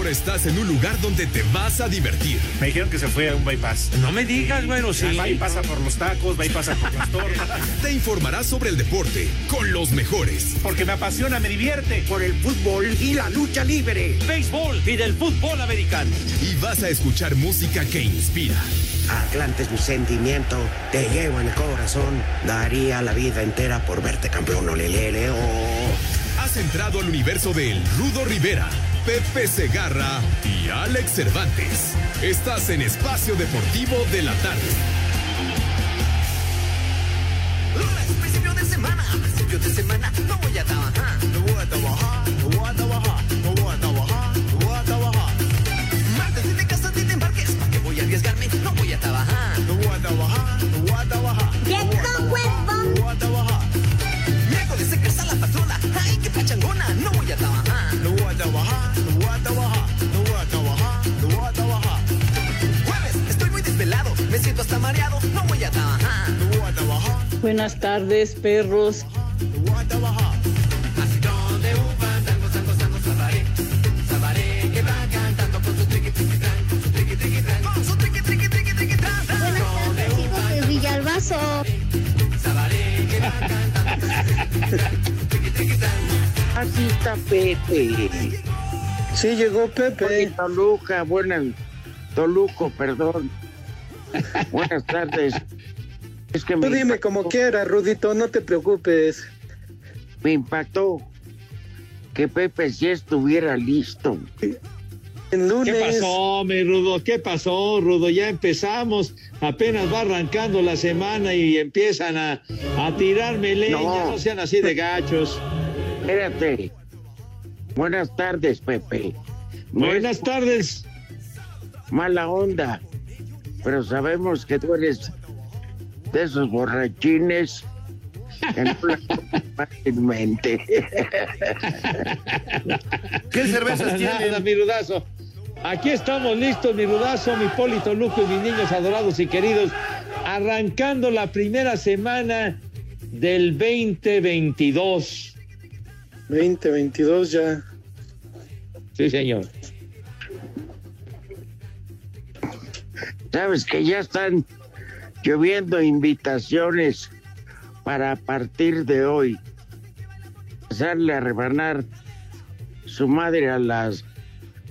Ahora estás en un lugar donde te vas a divertir. Me dijeron que se fue a un bypass. No me digas, bueno, sí. Va y pasa por los tacos, va y pasa por las tortas. Te informarás sobre el deporte con los mejores. Porque me apasiona, me divierte. Por el fútbol y la lucha libre. Béisbol y del fútbol americano. Y vas a escuchar música que inspira. Atlante es mi sentimiento, te llevo en el corazón. Daría la vida entera por verte campeón, olelele, oh. Has entrado al universo de El Rudo Rivera, Pepe Segarra y Alex Cervantes. Estás en Espacio Deportivo de la Tarde. Lunes, principio de semana, principio de. No voy a trabajar, no voy a trabajar, triqui triqui tran. Aquí está Pepe. Sí, llegó Pepe. Oye, Toluca, buenas. Toluco, perdón. Buenas tardes. Es que Tú me, dime como quieras, Rudito, no te preocupes. me impactó que Pepe sí estuviera listo. En lunes. ¿Qué pasó, mi Rudo? ¿Qué pasó, Rudo? Ya empezamos. Apenas va arrancando la semana y empiezan a, a tirarme leña. No. No. sean así de gachos. Espérate. Buenas tardes, Pepe. No Buenas es tardes. mala onda, pero sabemos que tú eres de esos borrachines fácilmente. ¿Qué cervezas tienen? mi Rudazo. Aquí estamos listos, mi Rudazo, mi Polito Luco y mis niños adorados y queridos. Arrancando la primera semana del 2022. 2022 ya. Sí, señor. Sabes que ya están lloviendo invitaciones para a partir de hoy empezarle a rebanar su madre a las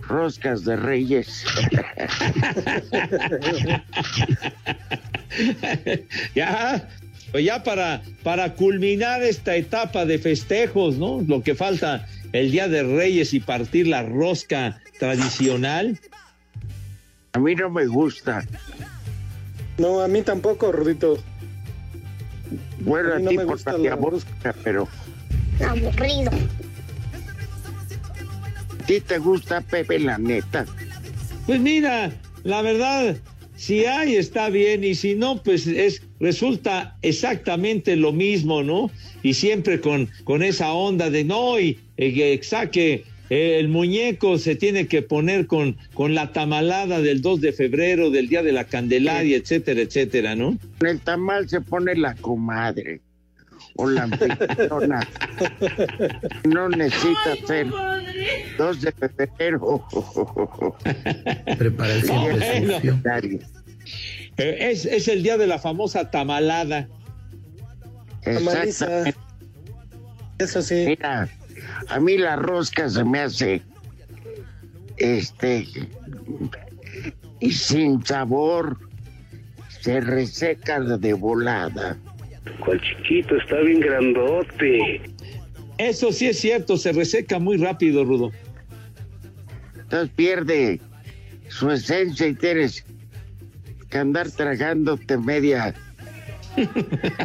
roscas de reyes. ya, pues ya para, para culminar esta etapa de festejos, ¿no? Lo que falta el Día de Reyes y partir la rosca tradicional. A mí no me gusta. No, a mí tampoco, Rudito. Bueno, A no ti me por la busca, pero Aburrido. a ti te gusta Pepe, la neta. Pues mira, la verdad, si hay está bien y si no, pues es resulta exactamente lo mismo, ¿no? Y siempre con, con esa onda de no, y eh, que saque el muñeco se tiene que poner con, con la tamalada del 2 de febrero, del Día de la Candelaria, etcétera, etcétera, ¿no? En el tamal se pone la comadre o la anfitriona. No necesita ser 2 de febrero. Prepara el No, siguiente bueno. Eh, es, es el día de la famosa tamalada. Tamaliza. Exactamente. Eso sí. Mira, a mí la rosca se me hace este y sin sabor se reseca de volada. ¿Cuál chiquito? Está bien grandote. Eso sí es cierto, se reseca muy rápido, Rudo. Entonces pierde su esencia y tienes que andar tragándote media.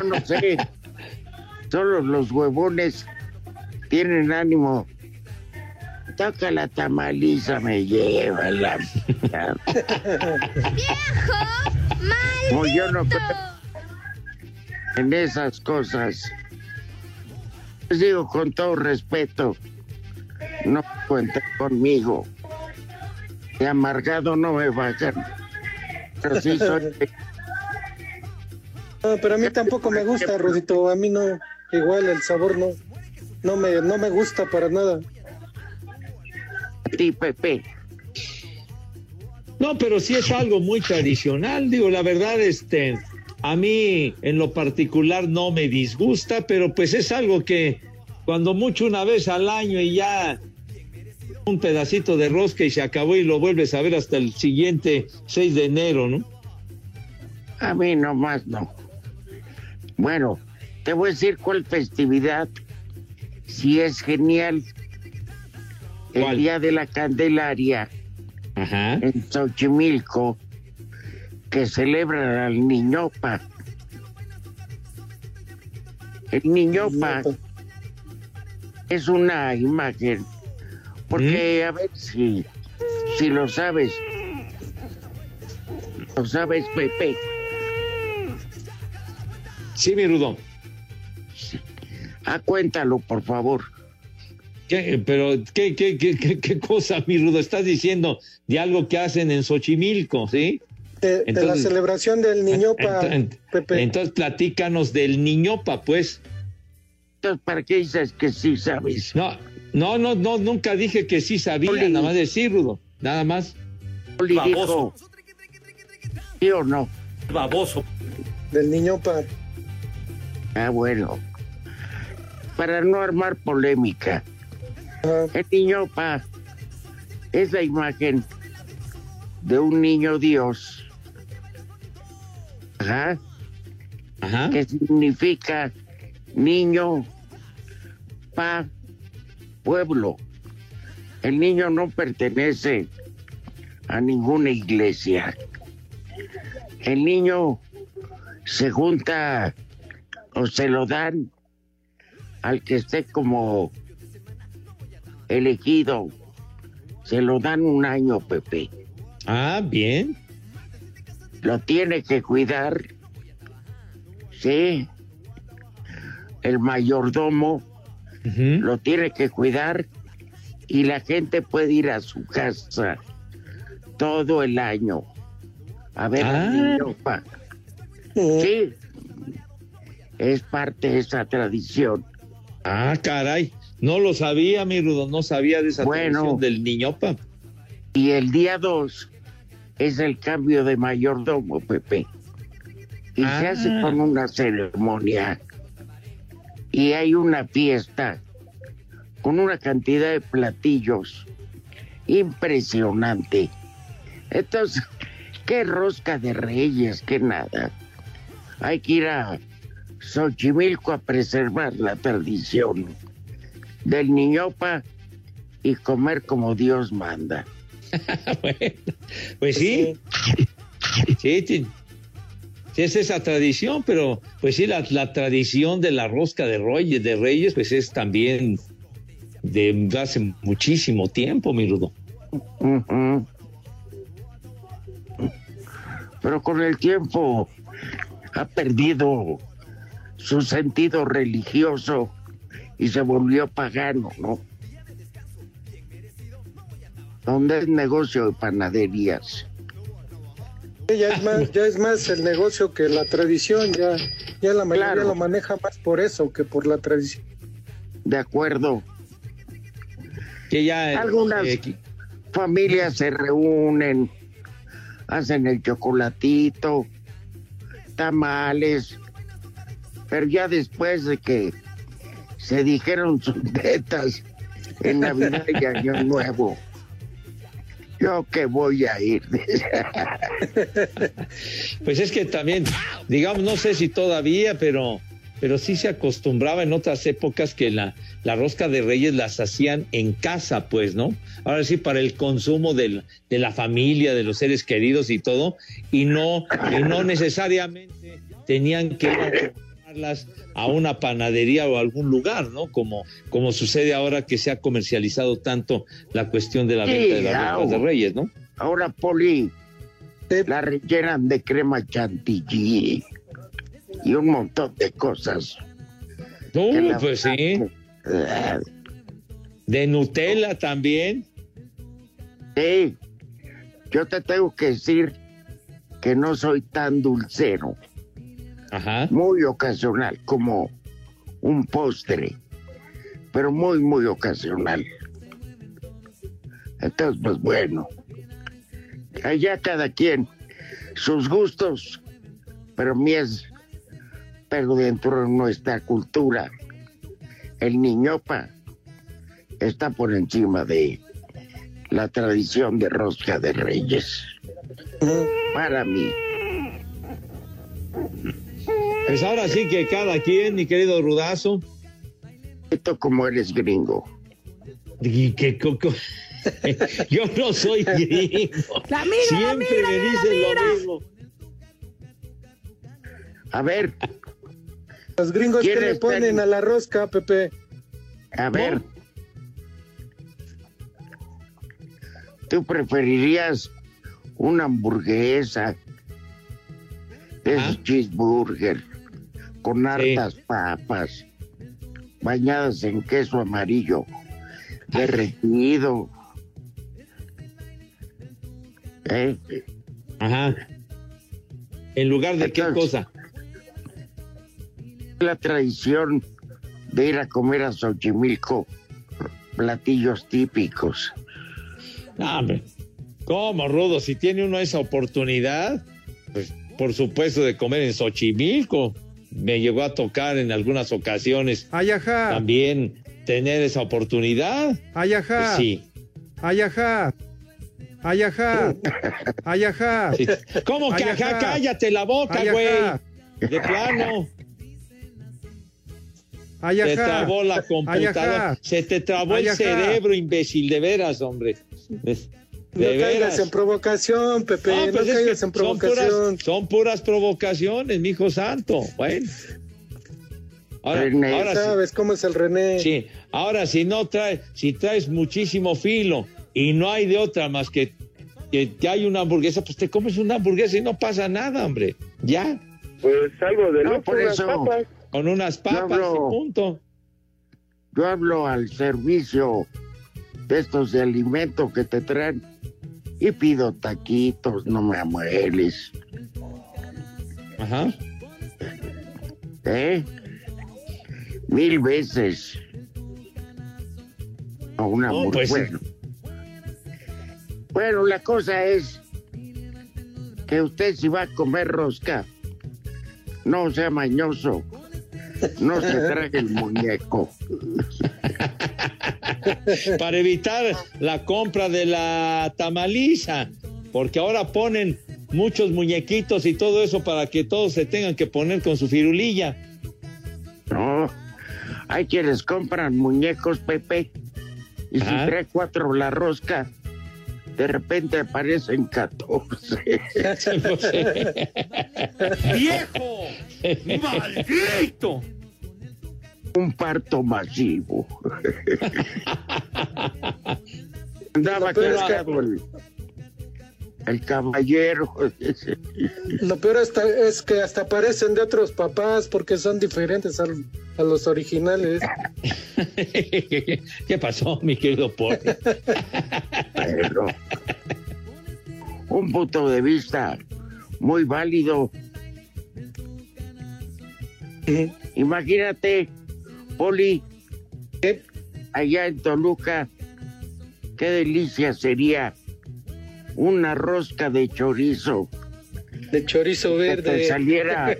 No sé. Solo los huevones tienen ánimo. Toca la tamaliza, me lleva la... Como yo no creo en esas cosas. Les digo con todo respeto, no cuenten conmigo. De amargado no me bajan. Pero sí soy... No, pero a mí tampoco me gusta, Rudito. A mí no, igual el sabor no, no me, no me gusta para nada. A ti, Pepe. No, pero sí es algo muy tradicional, digo, la verdad, este, a mí en lo particular no me disgusta, pero pues es algo que cuando mucho una vez al año y ya un pedacito de rosca y se acabó y lo vuelves a ver hasta el siguiente 6 de enero, ¿no? A mí nomás no. Bueno, te voy a decir cuál festividad, si es genial, el ¿Cuál? Día de la Candelaria Ajá. en Xochimilco, que celebran al Niñopa. El Niñopa es una imagen, porque a ver si, si lo sabes, lo sabes, Pepe. Sí, mi Rudo. Ah, cuéntalo, por favor. ¿Qué, pero, ¿qué, qué, qué, qué, qué cosa, mi Rudo? Estás diciendo de algo que hacen en Xochimilco, ¿sí? De, de la celebración del niñopa, Ent- ent- Pepe. Entonces platícanos del niñopa, pues. Entonces, ¿para qué dices que sí sabes? No, no, no, no, nunca dije que sí sabía, Oli. nada más decir, Rudo, nada más. Oli Baboso. dijo, ¿Sí o no? Baboso. Del niñopa. Ah, bueno. Para no armar polémica, el niño pa es la imagen de un niño Dios. Ajá. Ajá. Que significa niño pa pueblo. El niño no pertenece a ninguna iglesia. El niño se junta o se lo dan al que esté como elegido. Se lo dan un año, Pepe. Ah, bien. Lo tiene que cuidar. Sí. El mayordomo lo tiene que cuidar y la gente puede ir a su casa todo el año a ver Ah. al niño pa. Sí, es parte de esa tradición. Ah, caray. No lo sabía, mi Rudo, no sabía de esa Bueno. del niñopa. Y el día 2 es el cambio de mayordomo, Pepe. Y se Ah. hace con una ceremonia. Y hay una fiesta con una cantidad de platillos impresionante. Entonces, qué rosca de reyes, qué nada. Hay que ir a Xochimilco a preservar la tradición del niñopa y comer como Dios manda. Bueno, pues sí. Sí, sí. Es esa tradición, pero pues sí, la, la tradición de la rosca de reyes, de reyes, pues es también de hace muchísimo tiempo, mi Rudo. Pero con el tiempo ha perdido su sentido religioso y se volvió pagano, ¿no? Donde es negocio de panaderías. Sí, Ya es más, ya es más el negocio que la tradición, ya, ya la mayoría Claro. lo maneja más por eso que por la tradición. De acuerdo. Que ya. Algunas eh, familias se reúnen, hacen el chocolatito, tamales, pero ya después de que se dijeron sus tetas en Navidad y Año Nuevo, yo que voy a ir. Pues es que también, digamos, no sé si todavía, pero, pero sí se acostumbraba en otras épocas que la, la rosca de reyes las hacían en casa, pues, ¿no? Ahora sí, para el consumo de la familia, de los seres queridos y todo, y no, no necesariamente tenían que llevarlas a una panadería o a algún lugar, ¿no? Como, como sucede ahora que se ha comercializado tanto la cuestión de la Sí, venta de las de Reyes, ¿no? Ahora, Poli, la rellenan de crema chantilly y un montón de cosas. No, pues sí. De Nutella también. Sí, yo te tengo que decir que no soy tan dulcero. Ajá. Muy ocasional, como un postre, pero muy, muy ocasional. Entonces, pues bueno, allá cada quien sus gustos, pero mi es, pero dentro de nuestra cultura, el niñopa está por encima de la tradición de rosca de reyes. Para mí. Pues ahora sí que cada quien, mi querido Rudazo. Esto como eres gringo. Y que coco. Yo no soy gringo. La migra, la Siempre migra, me mira la dicen migra. lo mismo. A ver, Los gringos que ¿Quién le ponen en- a la rosca, Pepe. a ver. ¿Tú preferirías una hamburguesa de Ah. cheeseburger con hartas papas bañadas en queso amarillo derretido? ¿Eh? Ajá. ¿En lugar de qué cosa? La tradición de ir a comer a Xochimilco platillos típicos. No, hombre. ¿Cómo, Rudo? Si tiene uno esa oportunidad, pues por supuesto de comer en Xochimilco. Me llegó a tocar en algunas ocasiones Ayajá, también tener esa oportunidad. ayajá, Pues sí. ayajá, ayajá, ayajá. sí. ¿Cómo que ajá? Cállate la boca, güey. De plano. Se Ayajá, trabó la computadora. Se te trabó el cerebro, imbécil, de veras, hombre. De, No caigas en provocación, Pepe. Ah, no pues es caigas que en son provocación. puras, son puras provocaciones, mi hijo santo. Bueno. Ahora, René, ahora ¿Sabes cómo es el René? sí, ahora si no traes, si traes muchísimo filo y no hay de otra más que que, que hay una hamburguesa, pues te comes una hamburguesa y no pasa nada, hombre. Ya, Pues algo de No, por unas eso. papas. con unas papas hablo- y punto. Yo hablo al servicio de estos de alimento que te traen y pido taquitos, no me amueles. Ajá. ¿Eh? Mil veces. A una pues, bueno. Bueno, la cosa es que usted si va a comer rosca, no sea mañoso. No se trague el muñeco. Para evitar la compra de la tamaliza, porque ahora ponen muchos muñequitos y todo eso para que todos se tengan que poner con su firulilla. No. Hay quienes compran muñecos, Pepe. Y si trae cuatro la rosca, de repente aparecen 14. ¡Viejo! ¡Maldito! Un parto masivo. Andaba cascado el, el caballero. Lo peor hasta- es que hasta parecen de otros papás porque son diferentes al- a los originales. ¿Qué pasó, mi querido Paul? Pero un punto de vista muy válido. Imagínate, Poli, allá en Toluca, qué delicia sería una rosca de chorizo. De chorizo Que te verde. saliera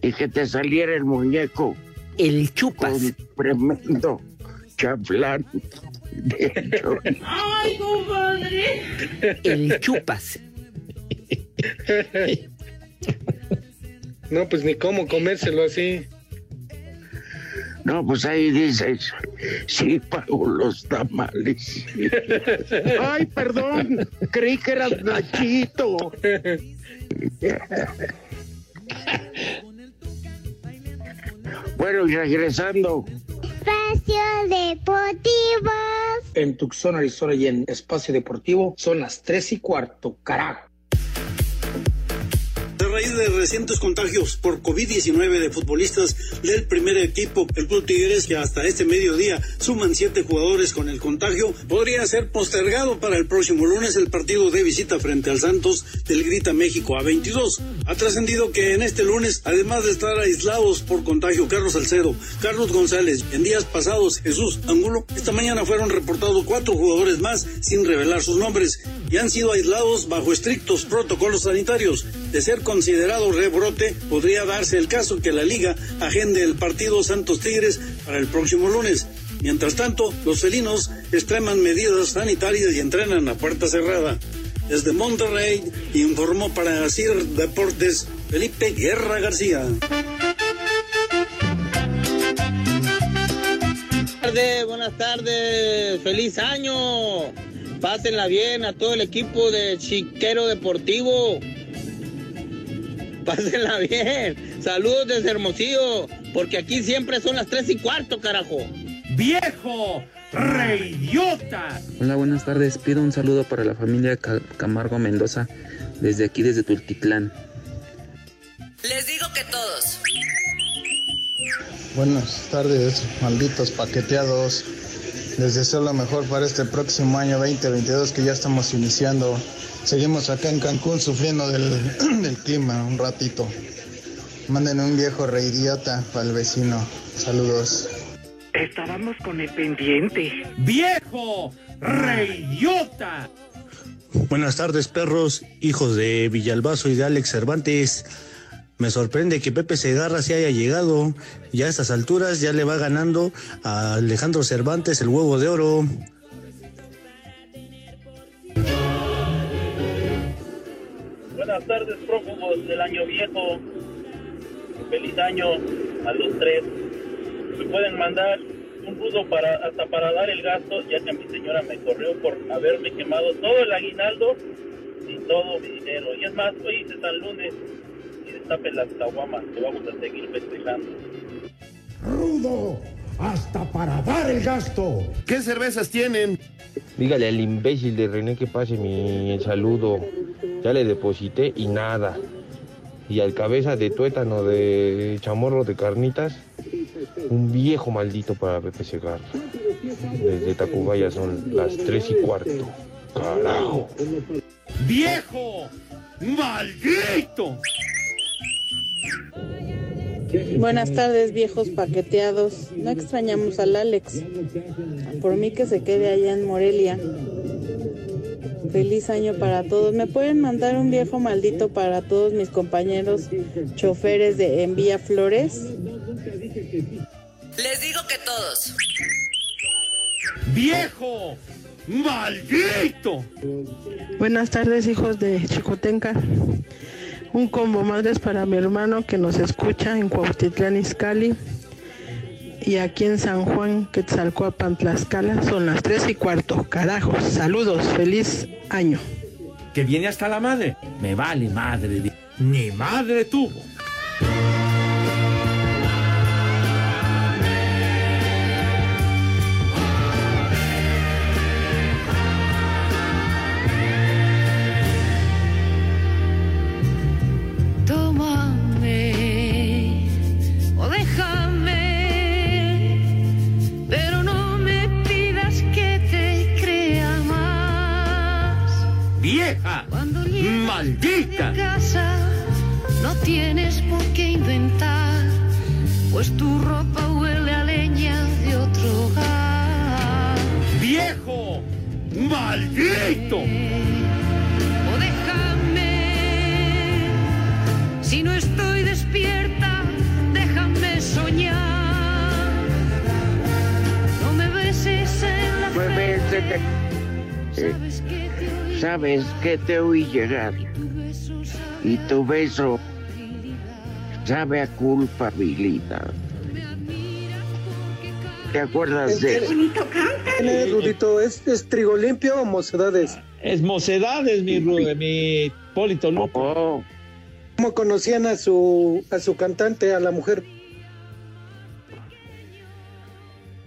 y que te saliera el muñeco El chupas. con tremendo chaflán de chorizo. El chupas. No, pues ni cómo comérselo así. No, pues ahí dices, sí pago los tamales. Ay, perdón, creí que eras Nachito. Bueno, y regresando. Espacio Deportivo. En Tucson, Arizona y en Espacio Deportivo son las 3 y cuarto, carajo. Raíz de recientes contagios por COVID-19 de futbolistas del primer equipo, el Club Tigres, que hasta este mediodía suman siete jugadores con el contagio, podría ser postergado para el próximo lunes el partido de visita frente al Santos del Grita México a 22. Ha trascendido que en este lunes, además de estar aislados por contagio Carlos Salcedo, Carlos González, en días pasados Jesús Angulo, esta mañana fueron reportados cuatro jugadores más sin revelar sus nombres y han sido aislados bajo estrictos protocolos sanitarios. De ser considerado rebrote, podría darse el caso que la liga agende el partido Santos Tigres para el próximo lunes. Mientras tanto, los felinos extreman medidas sanitarias y entrenan a puerta cerrada. Desde Monterrey informó para CIR Deportes Felipe Guerra García. Buenas tardes, buenas tardes, feliz año. Pásenla bien a todo el equipo de Chiquero Deportivo. Pásenla bien. Saludos desde Hermosillo, porque aquí siempre son las tres y cuarto, carajo. ¡Viejo! ¡Reyota! Hola, buenas tardes. Pido un saludo para la familia Ca- Camargo Mendoza, desde aquí, desde Tultitlán. Les digo que todos. Buenas tardes, malditos paqueteados. Les deseo lo mejor para este próximo año 2022 que ya estamos iniciando. Seguimos acá en Cancún sufriendo del, del clima un ratito. Manden un viejo reidiota para el vecino. Saludos. Estábamos con el pendiente. ¡Viejo! ¡Reyota! Buenas tardes, perros, hijos de Villalbazo y de Alex Cervantes. Me sorprende que Pepe Segarra se haya llegado. Ya a estas alturas ya le va ganando a Alejandro Cervantes el huevo de oro. Buenas tardes, prófugos del año viejo. Feliz año a los tres. Me pueden mandar un rudo para hasta para dar el gasto, ya que mi señora me corrió por haberme quemado todo el aguinaldo y todo mi dinero. Y es más, hoy es San Lunes y destapen las caguamas que vamos a seguir festejando. ¡Rudo! ¡Hasta para dar el gasto! ¿Qué cervezas tienen? Dígale al imbécil de René que pase mi saludo. Ya le deposité y nada. Y al cabeza de tuétano de chamorro de carnitas, un viejo maldito para Pepe Segarra. Desde Tacubaya son las tres y cuarto. Carajo. ¡Viejo! ¡Maldito! Buenas tardes, viejos paqueteados. No extrañamos al Alex. Por mí que se quede allá en Morelia. Feliz año para todos. ¿Me pueden mandar un viejo maldito para todos mis compañeros choferes de Envía Flores? Les digo que todos. ¡Viejo! ¡Maldito! Buenas tardes, hijos de Chicotenca. Un combo madres para mi hermano que nos escucha en Cuautitlán Izcalli y aquí en San Juan, Quetzalcoapan, Tlaxcala. Son las tres y cuarto. Carajos, saludos, feliz año. ¿Que viene hasta la madre? Me vale madre. Ni madre tuvo. Sabes que te oí llegar y tu beso sabe a culpabilidad. ¿Te acuerdas de eso? ¿Quién es, Rudito? ¿Es, es trigo limpio o mocedades? Es mocedades, mi, Ru- mi Polito Luco. Oh, ¿Cómo conocían a su, a su cantante, a la mujer?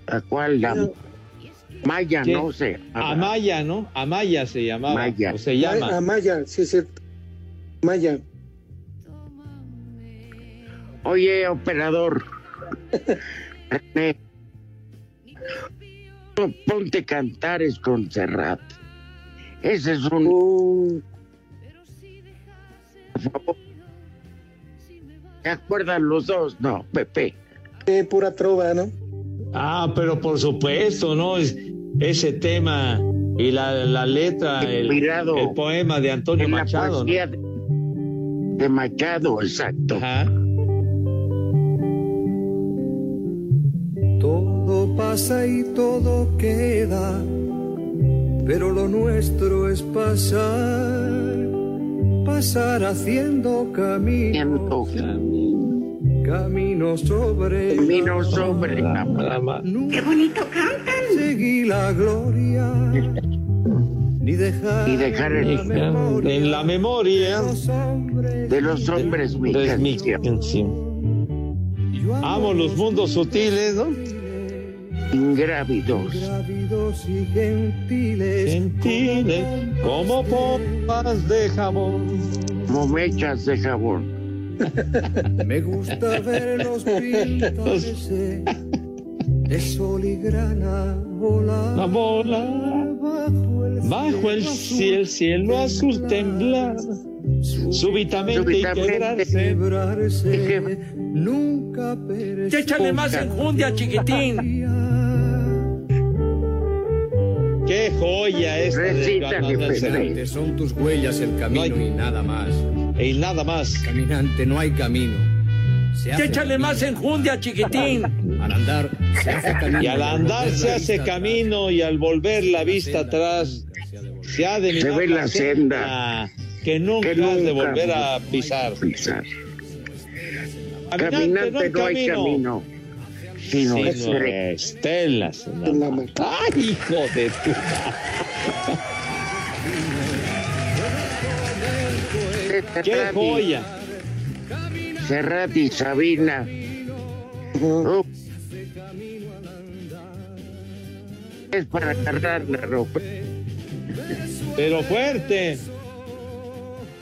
¿A cuál? La Maya, ¿Qué? no sé. Amaya, ¿no? Amaya se llamaba. Maya. O se llama. Ah, Maya, sí es cierto. Maya. Oye, operador. René, ponte cantares con Serrat. Ese es un. Por favor. ¿Se acuerdan los dos? No, Pepe. Eh, pura trova, ¿no? Ah, pero por supuesto, ¿no? Es, ese tema y la, la letra, el, poema de Antonio en la Machado. de, de Machado, exacto. Ajá. Todo pasa y todo queda, pero lo nuestro es pasar, pasar haciendo camino, camino sobre, Camino sobre la ¡Qué bonito cantan! Seguí la gloria, ni dejar, Y dejar el- En la memoria de los hombres mi es mi canción. canción. Amo los mundos sutiles, ¿no? Ingrávidos. grávidos y gentiles, Gentiles, como pompas de jabón. Como mechas de jabón. Me gusta verlos pintarse de sol y grana volar. La bola bajo el cielo, cielo azul temblar, súbitamente, Súbitamente. y quebrarse. quebrarse, nunca perecer. Échale más enjundia, chiquitín. Qué joya Pepe. Serrat. Son tus huellas el camino y nada más. Y nada más. Caminante, no hay camino. Se hace Échale más camino. enjundia, chiquitín. Al andar se hace camino. Y al andar se hace camino y al volver la vista atrás se ha de Se mirar ve la senda que nunca que has de volver a pisar. pisar. Caminante, no hay camino, sino sino estelas. ¡Ay, hijo de tu! ¡Qué joya! Serrat y Sabina. Es para cargar la ropa. Pero fuerte.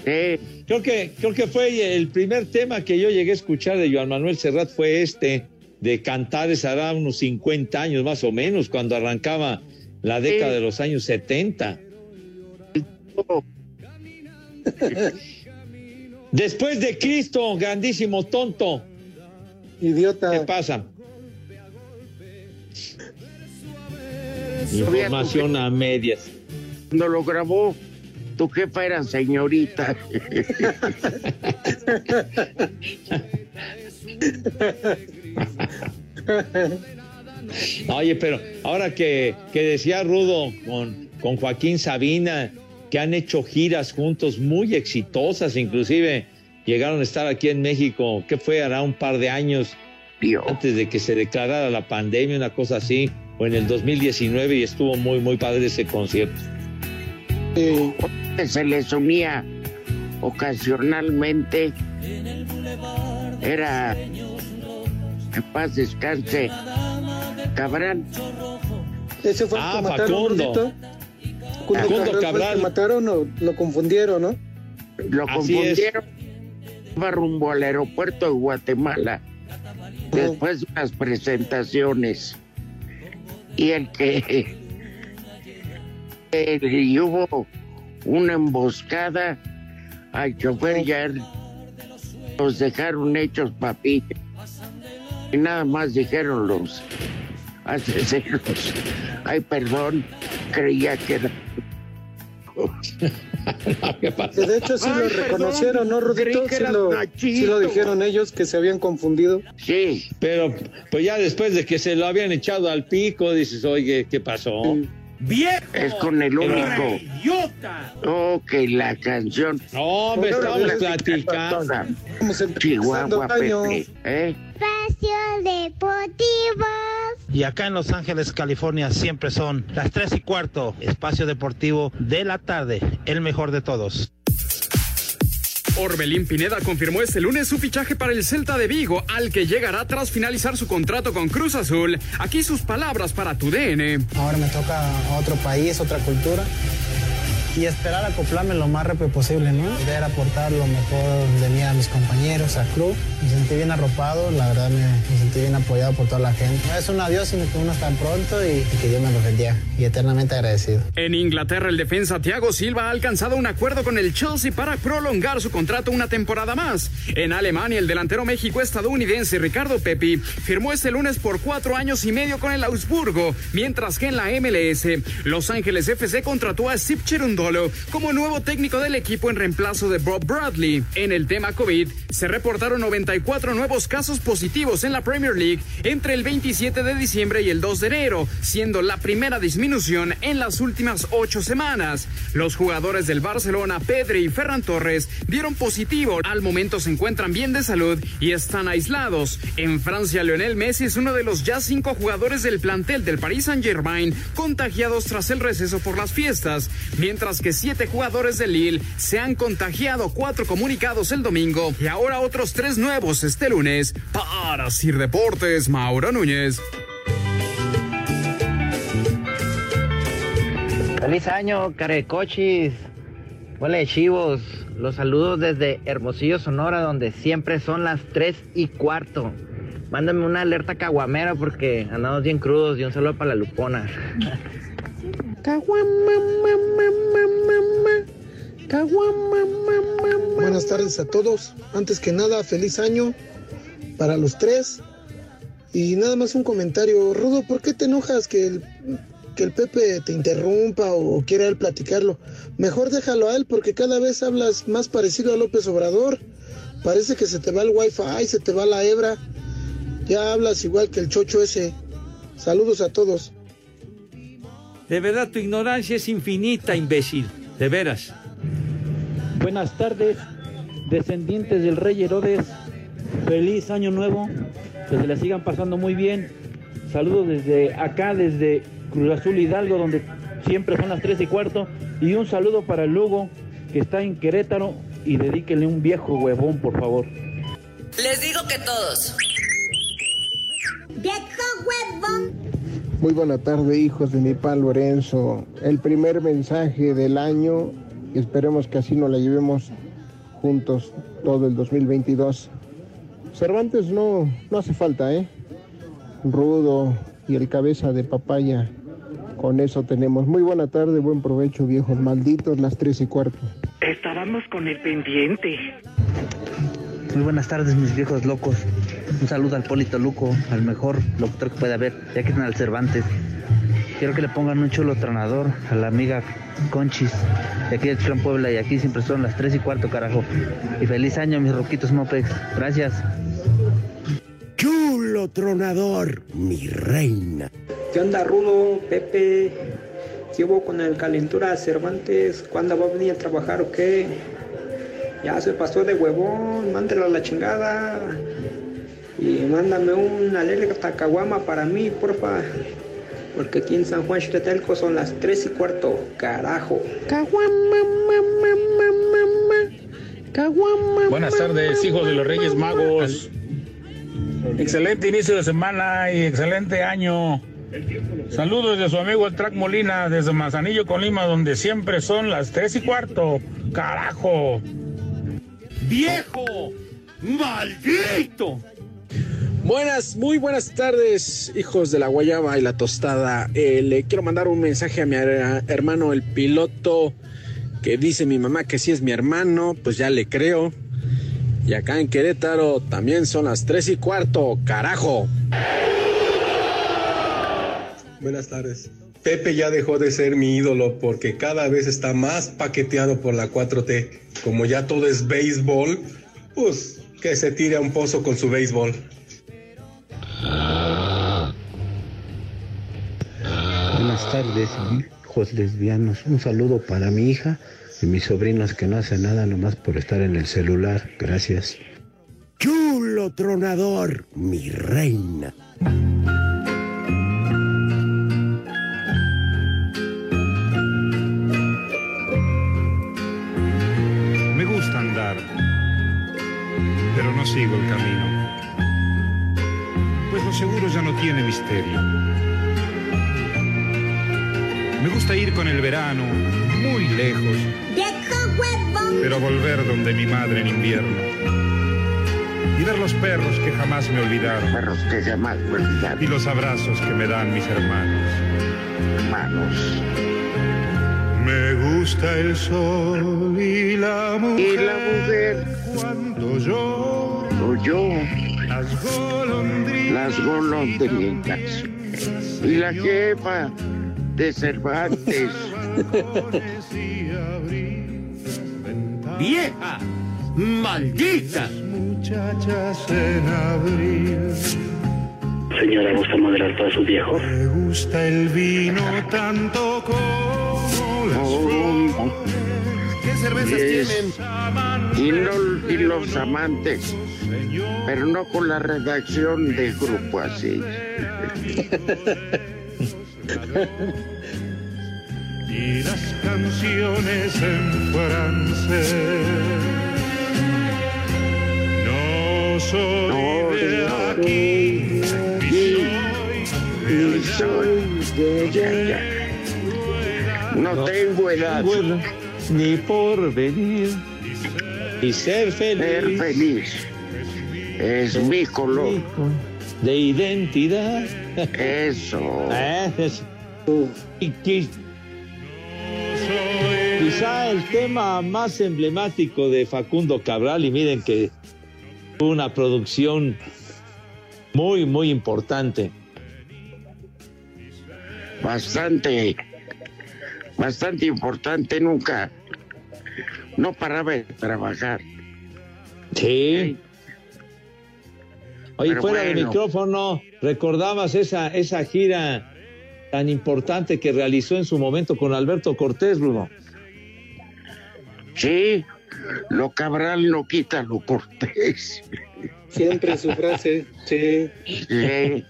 Sí, Creo que, creo que fue el primer tema que yo llegué a escuchar de Joan Manuel Serrat fue este, de Cantares hará unos 50 años más o menos, cuando arrancaba la década Sí. de los años 70. Después de Cristo, grandísimo tonto. ¿Qué Idiota. pasa? Información a medias. Cuando lo grabó, tu jefa era señorita. Oye, pero ahora que, que decía Rudo con, con Joaquín Sabina, que han hecho giras juntos muy exitosas, inclusive llegaron a estar aquí en México, que fue hará un par de años Tío. antes de que se declarara la pandemia, una cosa así, o en el 2019 y estuvo muy, muy padre ese concierto. Eh, Se les unía ocasionalmente. Era, en paz descanse, Cabrán. ese fue el Ah, Facundo. Facundo Cabral fue el Cabral. que mataron o lo confundieron, ¿no? Lo Así confundieron. Iba rumbo al aeropuerto de Guatemala. Después de unas presentaciones. Y el que. el- y hubo una emboscada al chofer ya los dejaron hechos papilla. Y nada más dijeron los asesinos. Ay, perdón, creía que era. ¿Qué pasa? Que de hecho sí Ay, lo perdón, reconocieron, ¿no, Rudito? Sí lo, sí lo dijeron ellos que se habían confundido. Sí, Pero pues ya después de que se lo habían echado al pico, dices, oye, ¿qué pasó? ¡Viejo! es con el único. ¡Idiota! Oh, que la canción. No, me estamos la platicando. Estamos Chihuahua. Pepe. ¿eh? Espacio Deportivo. Y acá en Los Ángeles, California, siempre son las 3 y cuarto, espacio deportivo de la tarde, el mejor de todos. Orbelín Pineda confirmó este lunes su fichaje para el Celta de Vigo, al que llegará tras finalizar su contrato con Cruz Azul. Aquí sus palabras para tu DN. Ahora me toca otro país, otra cultura y esperar acoplarme lo más rápido posible, ¿no? Poder aportar lo mejor de mí a mis compañeros, al club. Me sentí bien arropado, la verdad me, sentí bien apoyado por toda la gente. No es un adiós, sino que uno está pronto y, que Dios me lo bendiga. Y eternamente agradecido. En Inglaterra, el defensa Thiago Silva ha alcanzado un acuerdo con el Chelsea para prolongar su contrato una temporada más. En Alemania, el delantero México-estadounidense Ricardo Pepi firmó este lunes por cuatro años y medio con el Augsburgo, mientras que en la MLS, Los Ángeles FC contrató a Steve Como nuevo técnico del equipo en reemplazo de Bob Bradley. En el tema COVID, se reportaron 94 nuevos casos positivos en la Premier League entre el 27 de diciembre y el 2 de enero, siendo la primera disminución en las últimas ocho semanas. Los jugadores del Barcelona, Pedri y Ferran Torres, dieron positivo. Al momento se encuentran bien de salud y están aislados. En Francia, Lionel Messi es uno de los ya cinco jugadores del plantel del Paris Saint-Germain contagiados tras el receso por las fiestas, mientras que siete jugadores de Lille se han contagiado, cuatro comunicados el domingo y ahora otros tres nuevos este lunes. Para Sir Deportes, Mauro Núñez. Feliz año, carecochis. Hola, chivos. Los saludos desde Hermosillo, Sonora, donde siempre son las 3 y cuarto. Mándame una alerta caguamera porque andamos bien crudos y un saludo para la lupona. Buenas tardes a todos. Antes que nada, feliz año para los tres. Y nada más un comentario. Rudo, ¿por qué te enojas que el, que el Pepe te interrumpa o quiera él platicarlo? Mejor déjalo a él porque cada vez hablas más parecido a López Obrador. Parece que se te va el wifi, se te va la hebra. Ya hablas igual que el chocho ese. Saludos a todos. De verdad, tu ignorancia es infinita, imbécil. De veras. Buenas tardes, descendientes del rey Herodes. Feliz año nuevo. Que se la sigan pasando muy bien. Saludos desde acá, desde Cruz Azul Hidalgo, donde siempre son las 3 y cuarto. Y un saludo para el Lugo, que está en Querétaro. Y dedíquenle un viejo huevón, por favor. Les digo que todos. ¡Viejo huevón! Muy buena tarde, hijos de mi pan Lorenzo. El primer mensaje del año y esperemos que así nos la llevemos juntos todo el 2022. Cervantes no, no hace falta, ¿eh? Rudo y el cabeza de papaya. Con eso tenemos. Muy buena tarde, buen provecho, viejos malditos, las tres y cuarto. Estábamos con el pendiente. Muy buenas tardes, mis viejos locos. Un saludo al Polito Luco, al mejor locutor que pueda haber, ya que están al Cervantes. Quiero que le pongan un chulo tronador a la amiga Conchis, de aquí de Chulán Puebla, y aquí siempre son las 3 y cuarto, carajo. Y feliz año, mis roquitos Mopex. Gracias. Chulo tronador, mi reina. ¿Qué onda, Rudo, Pepe? ¿Qué hubo con el calentura Cervantes? ¿Cuándo va a venir a trabajar o qué? Ya se pasó de huevón, mándelo a la chingada. Y mándame una alerta caguama para mí, porfa. Porque aquí en San Juan Chitetelco son las 3 y cuarto, carajo. Buenas tardes, hijos de los Reyes Magos. Excelente inicio de semana y excelente año. Saludos de su amigo el Track Molina desde Manzanillo, Colima, donde siempre son las 3 y cuarto. ¡Carajo! ¡Viejo! ¡Maldito! Buenas, muy buenas tardes, hijos de la guayaba y la tostada. Eh, le quiero mandar un mensaje a mi her- hermano, el piloto, que dice mi mamá que sí es mi hermano, pues ya le creo. Y acá en Querétaro también son las tres y cuarto, carajo. Buenas tardes. Pepe ya dejó de ser mi ídolo porque cada vez está más paqueteado por la 4T. Como ya todo es béisbol, pues que se tire a un pozo con su béisbol. Buenas tardes, hijos lesbianos. Un saludo para mi hija y mis sobrinos que no hacen nada nomás por estar en el celular. Gracias. Chulo tronador, mi reina. Sigo el camino. Pues lo seguro ya no tiene misterio. Me gusta ir con el verano muy lejos, pero volver donde mi madre en invierno. Y ver los perros que jamás me olvidaron. Perros que jamás me olvidaron. Y los abrazos que me dan mis hermanos. Hermanos. Me gusta el sol y la mujer. Y la mujer. Cuando yo. Yo. Las golondrinas. Las golondrinas. Y la jefa de Cervantes. ¡Vieja! ¡Maldita! Muchachas en abril. Señora, ¿gusta moderar para sus viejos? Me gusta el vino tanto como las flores. ¿Qué cervezas tienen? Y, no, y los amantes, pero no con la redacción de grupo así. y las canciones en francés. No soy de aquí, ni soy de allá. No tengo edad. Ni por venir. Y ser feliz. Ser feliz. Es mi color. De identidad. Eso. Y quizá el tema más emblemático de Facundo Cabral, y miren que fue una producción muy, muy importante. Bastante, bastante importante, nunca, no paraba de trabajar. Sí. Oye, Pero fuera de bueno. micrófono, ¿recordabas esa, esa gira tan importante que realizó en su momento con Alberto Cortés, Bruno? Sí, lo cabral no quita lo cortés. Siempre su frase, sí. Sí.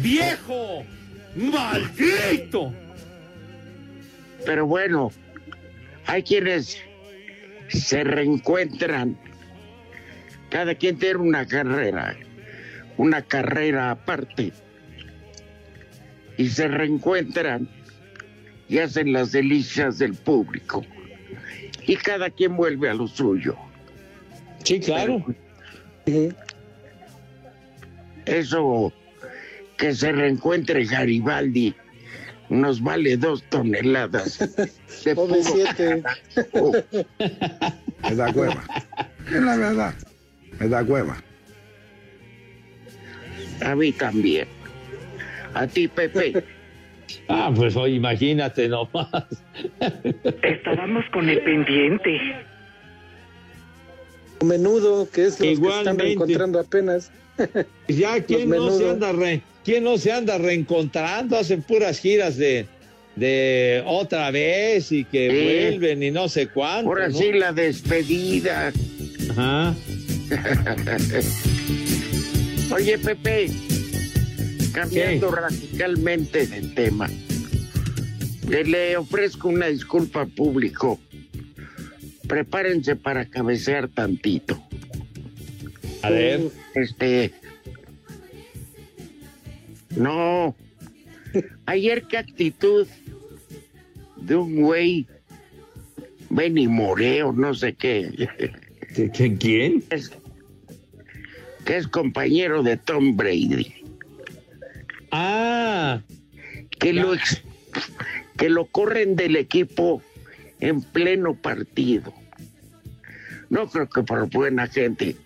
¡Viejo! ¡Maldito! Pero bueno, hay quienes se reencuentran. Cada quien tiene una carrera, una carrera aparte. Y se reencuentran y hacen las delicias del público. Y cada quien vuelve a lo suyo. Sí, claro. Eso que se reencuentre Garibaldi nos vale dos toneladas de Pobre puro siete. carajo. Me da cueva. Es la verdad. Me da cueva. A mí también. A ti, Pepe. Ah, pues oye, imagínate nomás. Estábamos con el pendiente. Menudo, que es lo que están reencontrando apenas. Ya, ¿quién no, se menudo. anda re- ¿quién no se anda reencontrando? Hacen puras giras de, de otra vez y que vuelven y no sé cuánto. Ahora ¿no? sí, la despedida. Ajá. Oye, Pepe, cambiando radicalmente de tema, le- le ofrezco una disculpa al público. Prepárense para cabecear tantito. A ver. Este. No. Ayer qué actitud de un güey, Benny Moreo, no sé qué. ¿Quién? Es- que es compañero de Tom Brady. Ah. Que lo, ex- que lo corren del equipo en pleno partido. No creo que por buena gente.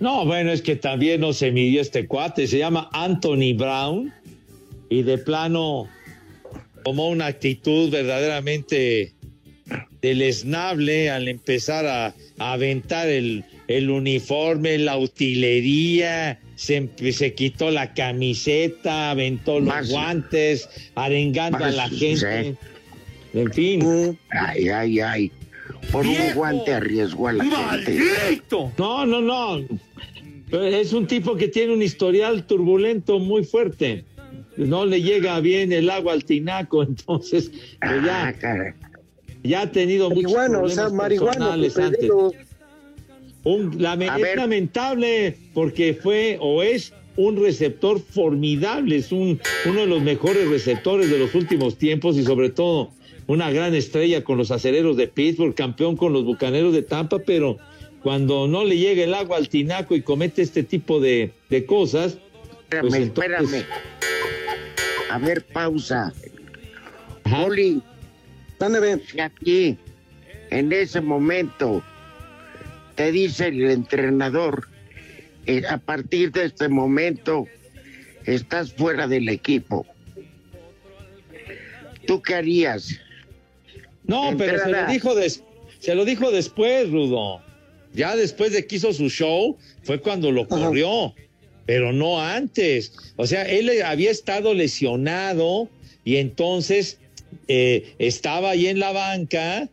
No, bueno, es que también no se midió este cuate, se llama Anthony Brown y de plano tomó una actitud verdaderamente deleznable al empezar a, a aventar el, el uniforme, la utilería, se, quitó la camiseta, aventó los Más- guantes, arengando a la sí. gente. En fin. Ay, ay, ay. Por un guante arriesgó a la gente. No, no, no. Es un tipo que tiene un historial turbulento muy fuerte. No le llega bien el agua al tinaco, entonces pues ya, ya ha tenido muchos Marihuano, o sea, problemas personales Pepe, antes. Un, es lamentable porque fue o es un receptor formidable, es un, uno de los mejores receptores de los últimos tiempos y sobre todo una gran estrella con los acereros de Pittsburgh, campeón con los bucaneros de Tampa, pero cuando no le llega el agua al tinaco y comete este tipo de, cosas. Espérame, pues espérame. A ver, pausa. Oli, si aquí, en ese momento, te dice el entrenador, eh, a partir de este momento, estás fuera del equipo. ¿Tú qué harías? No, pero se lo dijo, se lo dijo después, Rudo. Ya después de que hizo su show, fue cuando lo corrió, pero no antes. O sea, él había estado lesionado y entonces eh, estaba ahí en la banca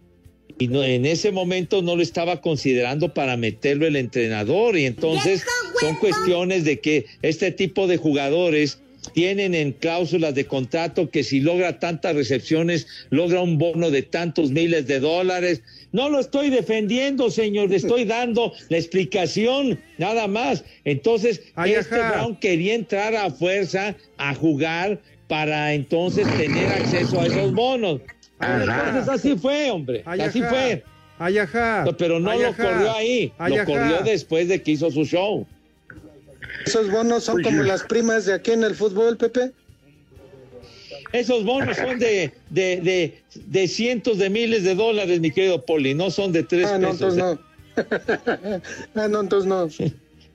y no, en ese momento no lo estaba considerando para meterlo el entrenador. Y entonces son cuestiones de que este tipo de jugadores tienen en cláusulas de contrato que si logra tantas recepciones logra un bono de tantos miles de dólares no lo estoy defendiendo, señor, le estoy dando la explicación, nada más. Entonces, este Brown quería entrar a fuerza a jugar para entonces tener acceso a esos bonos. Entonces así fue, hombre, así fue. Pero no lo corrió ahí, lo corrió después de que hizo su show. ¿Esos bonos son como las primas de aquí en el fútbol, Pepe? Esos bonos son de, de, de, cientos de miles de dólares, mi querido Poli, no son de tres ah, no, Entonces no. ah, no, entonces no.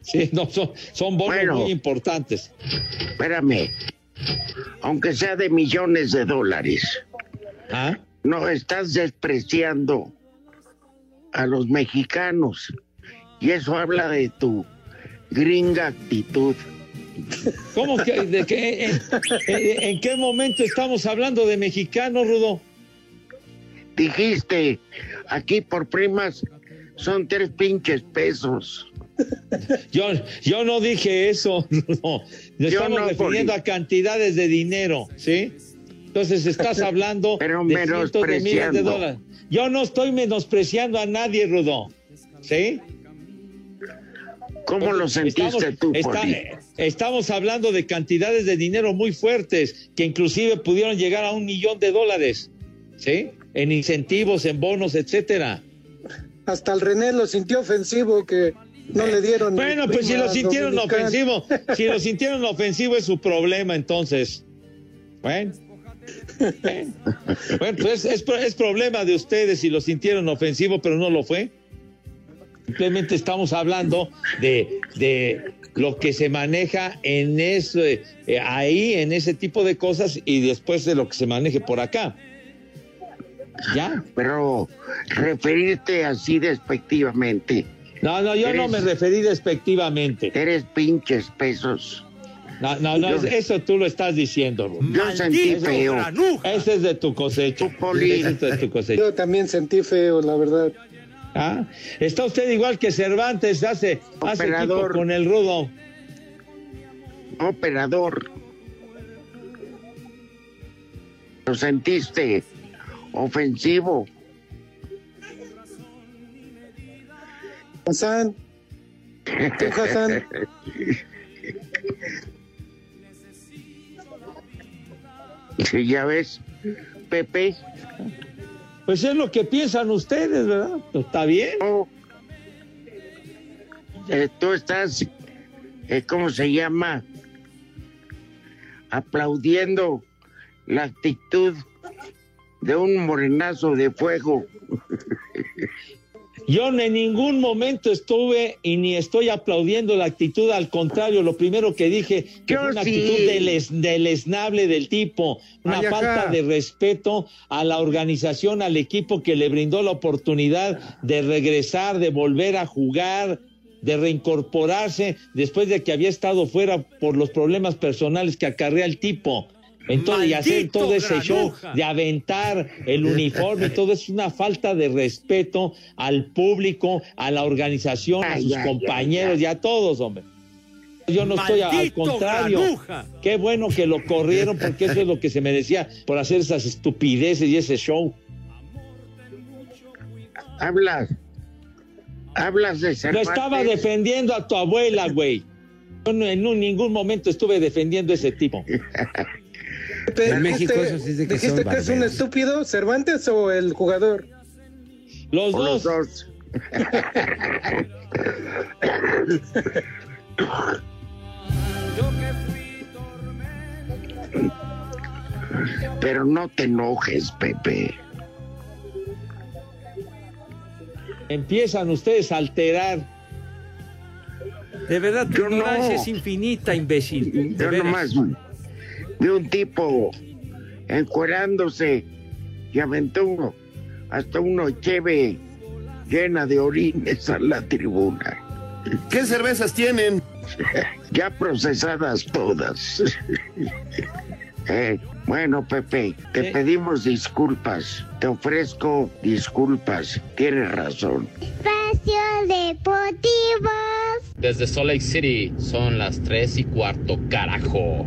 Sí, no, son, son bonos muy importantes. Espérame, aunque sea de millones de dólares, ¿Ah? no estás despreciando a los mexicanos y eso habla de tu gringa actitud. ¿Cómo que, de qué, en, qué momento estamos hablando de mexicanos, Rudo? Dijiste, aquí por primas son tres pinches pesos. Yo, yo no dije eso, no. Nos estamos refiriendo a cantidades de dinero, ¿sí? Entonces estás hablando de cientos de miles de dólares. Yo no estoy menospreciando a nadie, Rudo, ¿sí? ¿Cómo lo sentiste tú? estamos hablando de cantidades de dinero muy fuertes que inclusive pudieron llegar a un millón de dólares, ¿sí? En incentivos, en bonos, etcétera. Hasta el René lo sintió ofensivo que no le dieron. Bueno, pues si lo sintieron ofensivo, si lo sintieron ofensivo es su problema entonces. Bueno. Bueno, pues es, es problema de ustedes si lo sintieron ofensivo, pero no lo fue. Simplemente estamos hablando de, de lo que se maneja en eso, eh, ahí, en ese tipo de cosas y después de lo que se maneje por acá. ¿Ya? Pero referirte así despectivamente. No, no, yo no me referí despectivamente. Eres pinches pesos. No, no, no, eso tú lo estás diciendo, Yo sentí feo. Ese es de tu cosecha. Ese es de tu cosecha. Yo también sentí feo, la verdad. ¿Ah? Está usted igual que Cervantes, hace, hace equipo con el rudo. Operador. ¿Lo sentiste ofensivo? Hassan. ¿Qué Hassan? ya ves, Pepe. Pues es lo que piensan ustedes, ¿verdad? Pues está bien. Eh, tú estás, eh, ¿cómo se llama? Aplaudiendo la actitud de un morenazo de fuego. Yo en ningún momento estuve y ni estoy aplaudiendo la actitud, al contrario, lo primero que dije que fue una actitud del, del tipo, una falta de respeto a la organización, al equipo que le brindó la oportunidad de regresar, de volver a jugar, de reincorporarse después de que había estado fuera por los problemas personales que acarrea el tipo. Entonces, y hacer todo ese show de aventar el uniforme, todo es una falta de respeto al público, a la organización, a sus compañeros y a todos, hombre. Yo no estoy al contrario. Qué bueno que lo corrieron porque eso es lo que se merecía por hacer esas estupideces y ese show. Habla Hablas de No Cervantes. estaba defendiendo a tu abuela, güey. Yo no- en un- ningún momento estuve defendiendo a ese tipo. Pepe, En México dijiste- eso sí es de que ¿Dijiste son que es un estúpido, Cervantes o el jugador? Los O los dos. dos. Pero no te enojes, Pepe. Empiezan ustedes a alterar. De verdad, tu Yo no. ignorancia es infinita, imbécil. De Yo veras. nomás vi un tipo encuerándose y aventó uno, hasta uno cheve llena de orines a la tribuna. ¿Qué cervezas tienen? Ya procesadas todas. Eh, bueno, Pepe, te pedimos disculpas. Te ofrezco disculpas. Tienes razón. Espacio Deportivo. Desde Salt Lake City son las 3 y cuarto, carajo.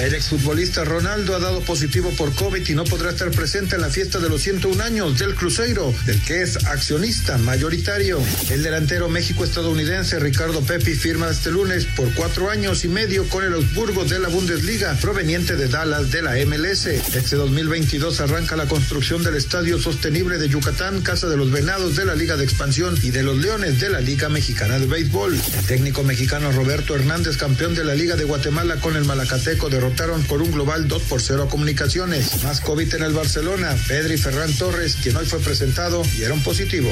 El exfutbolista Ronaldo ha dado positivo por COVID y no podrá estar presente en la fiesta de los 101 años del Cruzeiro, del que es accionista mayoritario. El delantero México-estadounidense Ricardo Pepi firma este lunes por cuatro años y medio con el Augsburgo de la Bundesliga, proveniente de Dallas de la MLS. Este 2022 arranca la construcción del Estadio Sostenible de Yucatán, Casa de los Venados de la Liga de Expansión y de los Leones de la Liga Mexicana de Béisbol. El técnico mexicano Roberto Hernández, campeón de la Liga de Guatemala con el Malacateco, derrotaron por un global 2 por 0 a Comunicaciones. Más COVID en el Barcelona. Pedri Ferran Torres, quien hoy fue presentado, dieron positivo.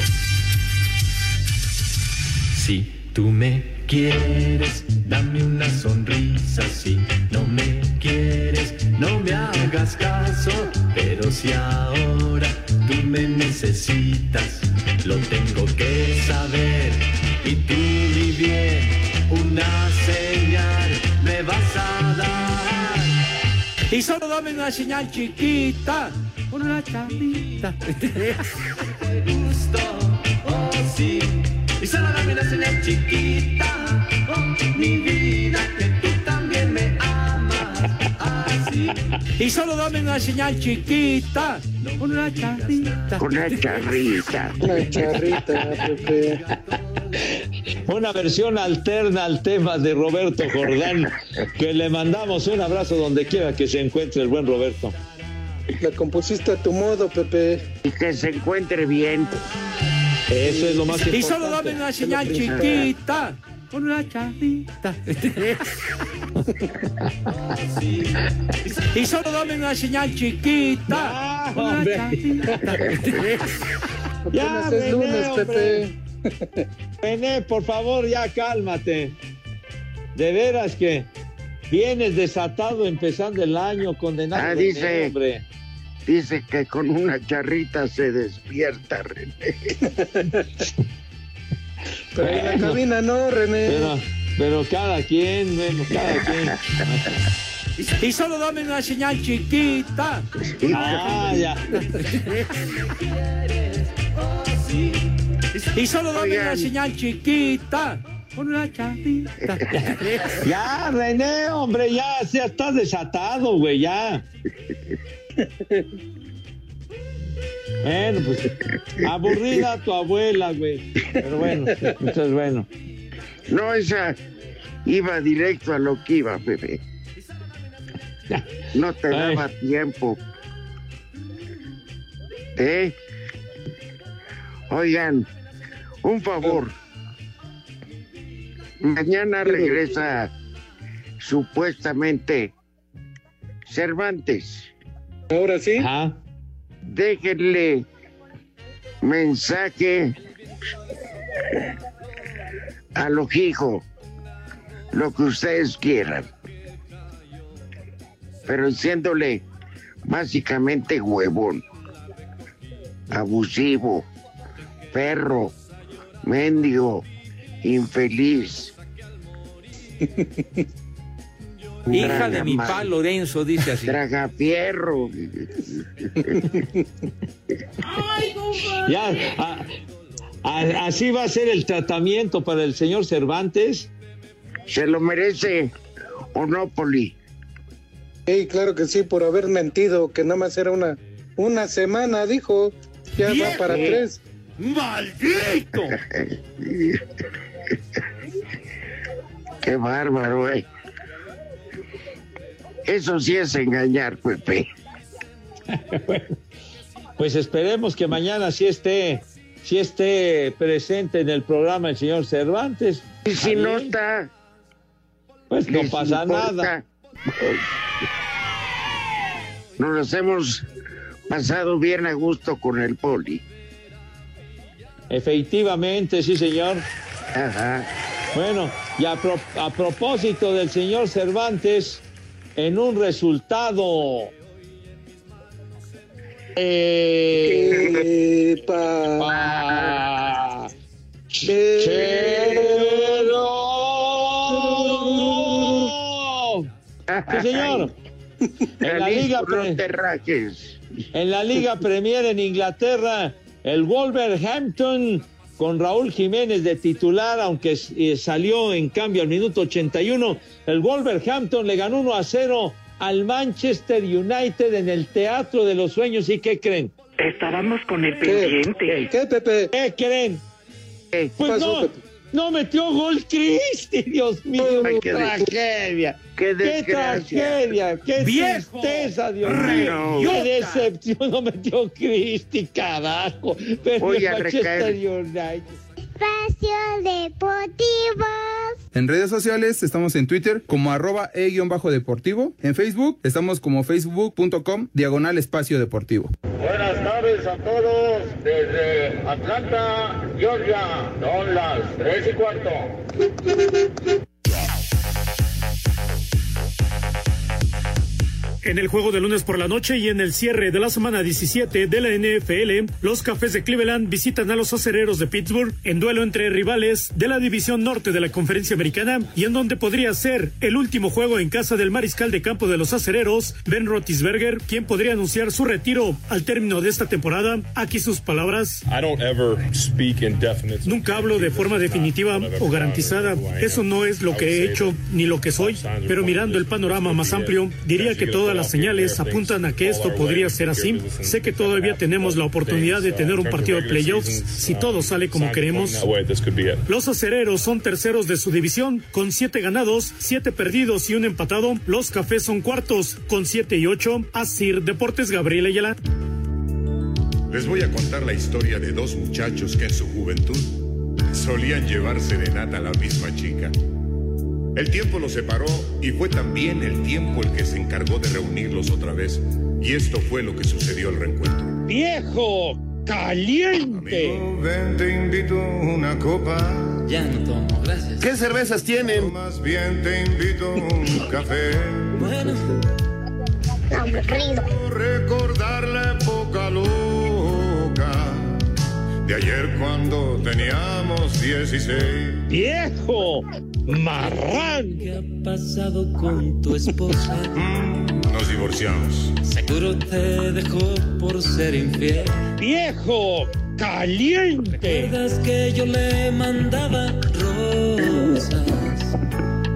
Si tú me quieres, dame una sonrisa. Si no me quieres, no me hagas caso. Pero si ahora tú me necesitas, lo tengo que saber. Y tú, mi bien, una señal me vas a dar. Y solo dame una señal chiquita, una charrita. gusto, oh sí. Y solo dame una señal chiquita, oh mi vida, que tú también me amas así. Y solo dame una señal chiquita, una charrita. Una charrita. Una charrita, Pepe. Una versión alterna al tema de Roberto Jordán, que le mandamos un abrazo donde quiera que se encuentre el buen Roberto. La compusiste a tu modo, Pepe. Y que se encuentre bien. Eso es lo más Y solo dame una señal chiquita, una charrita. Y solo dame una señal chiquita, una hombre. charrita. Ya, es lunes. Pepe. René, por favor, ya cálmate. De veras que vienes desatado empezando el año, condenado. Ah, dice- hombre. Dice que con una charrita se despierta, René. Pero en la cabina no, René. Pero, pero cada quien, bueno, cada quien. Y solo dame una señal chiquita. Ah, ya. Y solo dame Oigan. una señal chiquita, una charrita. Ya, René, hombre, ya, ya estás desatado, güey, ya. Bueno, pues aburrida tu abuela, güey. Pero bueno, entonces bueno. No, esa iba directo a lo que iba, Pepe. No te Ay. daba tiempo. ¿Eh? Oigan, un favor. Mañana regresa supuestamente Cervantes. Ahora sí. Ajá. Déjenle mensaje a lo hijo, lo que ustedes quieran. Pero diciéndole básicamente huevón, abusivo, perro, mendigo, infeliz. Hija de mi Traga pa Lorenzo, dice así. Tragafierro. Ya, a- a- así va a ser el tratamiento para el señor Cervantes. Se lo merece Onópoli. Sí, claro que sí, por haber mentido, que nada más era una, una semana, dijo. Ya va para tres. ¡Maldito! Qué bárbaro, eh. Eso sí es engañar, Pepe. Pues esperemos que mañana sí esté, sí esté presente en el programa el señor Cervantes. Y si no está, pues no pasa importa. nada. Nos hemos pasado bien a gusto con el poli. Efectivamente, sí, señor. Ajá. Bueno, y a, pro- a propósito del señor Cervantes, en un resultado. Eh, pa- Chero. Sí, señor. En la Liga Pre- En la Liga Premier en Inglaterra, el Wolverhampton con Raúl Jiménez de titular, aunque eh, salió en cambio al minuto 81, el Wolverhampton le ganó 1 a 0 al Manchester United en el Teatro de los Sueños. ¿Y qué creen? Estábamos con el pendiente. ¿Qué, Pepe? ¿Qué creen? Pues pasó, no, Pepe? No metió gol Cristi, Dios mío, Ay, qué tragedia. qué Qué tragedia, qué ¡Viejo! tristeza, Dios mío. Qué decepción no metió Cristi, carajo. Pero Voy a Manchester recaer. United. Espacio Deportivo. En redes sociales estamos en Twitter como arroba e-deportivo. En Facebook estamos como facebook.com diagonal espacio deportivo. Buenas tardes a todos desde Atlanta, Georgia. Son las tres y cuarto. En el juego de lunes por la noche y en el cierre de la semana 17 de la NFL, los Cafés de Cleveland visitan a los acereros de Pittsburgh en duelo entre rivales de la división norte de la conferencia americana y en donde podría ser el último juego en casa del mariscal de campo de los acereros, Ben Roethlisberger, quien podría anunciar su retiro al término de esta temporada. Aquí sus palabras. I don't ever speak. Nunca hablo de forma definitiva o garantizada. Eso no es lo que he hecho ni lo que soy. Pero mirando el panorama más amplio, diría que todas las señales apuntan a que esto podría ser así. Sé que todavía tenemos la oportunidad de tener un partido de playoffs si todo sale como queremos. Los acereros son terceros de su división con siete ganados, siete perdidos y un empatado. Los cafés son cuartos con siete y ocho. Asir Deportes Gabriel Ayala. Les voy a contar la historia de dos muchachos que en su juventud solían llevar serenata a la misma chica. El tiempo los separó y fue también el tiempo el que se encargó de reunirlos otra vez. Y esto fue lo que sucedió al reencuentro. ¡Viejo! ¡Caliente! Ven, te invito una copa. Ya no tomo, gracias. ¿Qué cervezas tienen? Más bien te invito un café. Bueno. Aburrido. Recordar la época loca de ayer cuando teníamos 16. ¡Viejo! ¡Marrán! ¿Qué ha pasado con tu esposa? Nos divorciamos. Seguro te dejó por ser infiel. ¡Viejo! ¡Caliente! ¿Recuerdas que yo le mandaba rosas?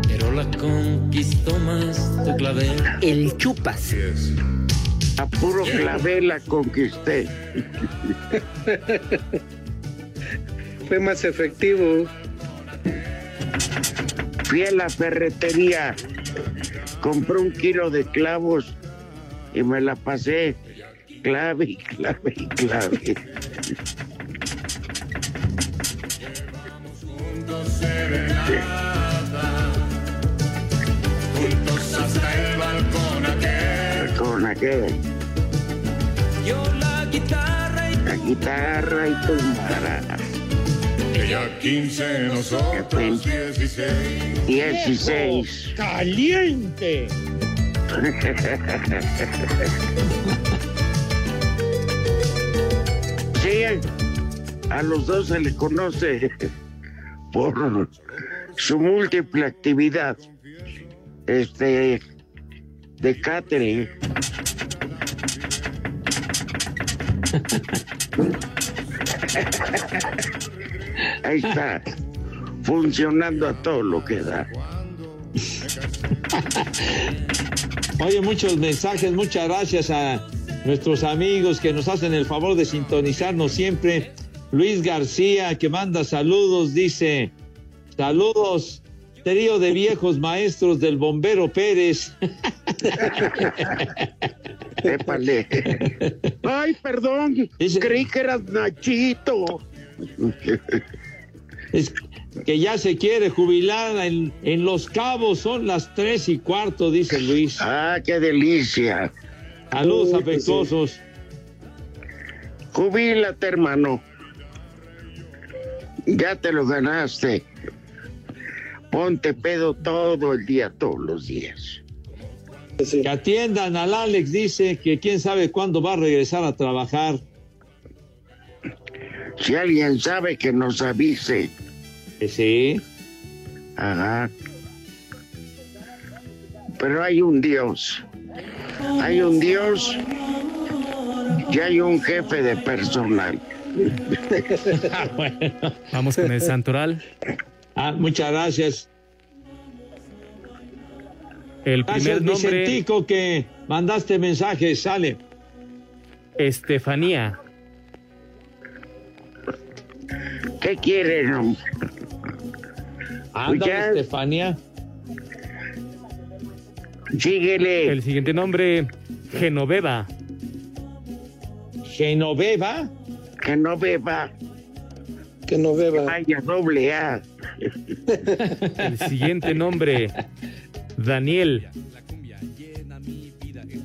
Pero la conquistó más tu clavel. El chupas. A puro clavel la conquisté. Fue más efectivo. Fui a la ferretería, compré un kilo de clavos y me la pasé clave y clave y clave. Juntos hasta el balcón aquel. Con aquel, Yo la guitarra y la guitarra y tu mara. Ella 15, nosotros 16. 16. ¡Caliente! Sí, a los dos se le conoce por su múltiple actividad este de catering. Ahí está, funcionando a todo lo que da. Oye, muchos mensajes, muchas gracias a nuestros amigos que nos hacen el favor de sintonizarnos siempre. Luis García, que manda saludos, dice, saludos, trío de viejos maestros del bombero Pérez. Épale. Ay, perdón, creí que eras Nachito. Es que ya se quiere jubilar en, en Los Cabos, son las tres y cuarto, dice Luis. Ah, qué delicia. Saludos Uy, pues afectuosos. Jubílate, hermano. Ya te lo ganaste. Ponte pedo todo el día, todos los días. Que atiendan al Alex, dice que quién sabe cuándo va a regresar a trabajar. Si alguien sabe que nos avise. Sí. Ajá. Pero hay un Dios. Hay un Dios y hay un jefe de personal. Vamos con el santoral. Ah, muchas gracias. El Gracias, primer nombre, Vicentico, que mandaste mensajes, sale. Estefanía. ¿Qué quieren? Ya- Estefanía. Síguele. El siguiente nombre, Genoveva. Genoveva. Que no beba. Que no beba. Vaya doble A. El siguiente nombre, Daniel.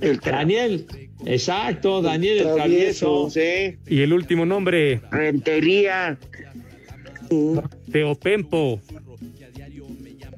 El Daniel. Exacto, Daniel el travieso. Sí. Y el último nombre, Rentería. Teopempo.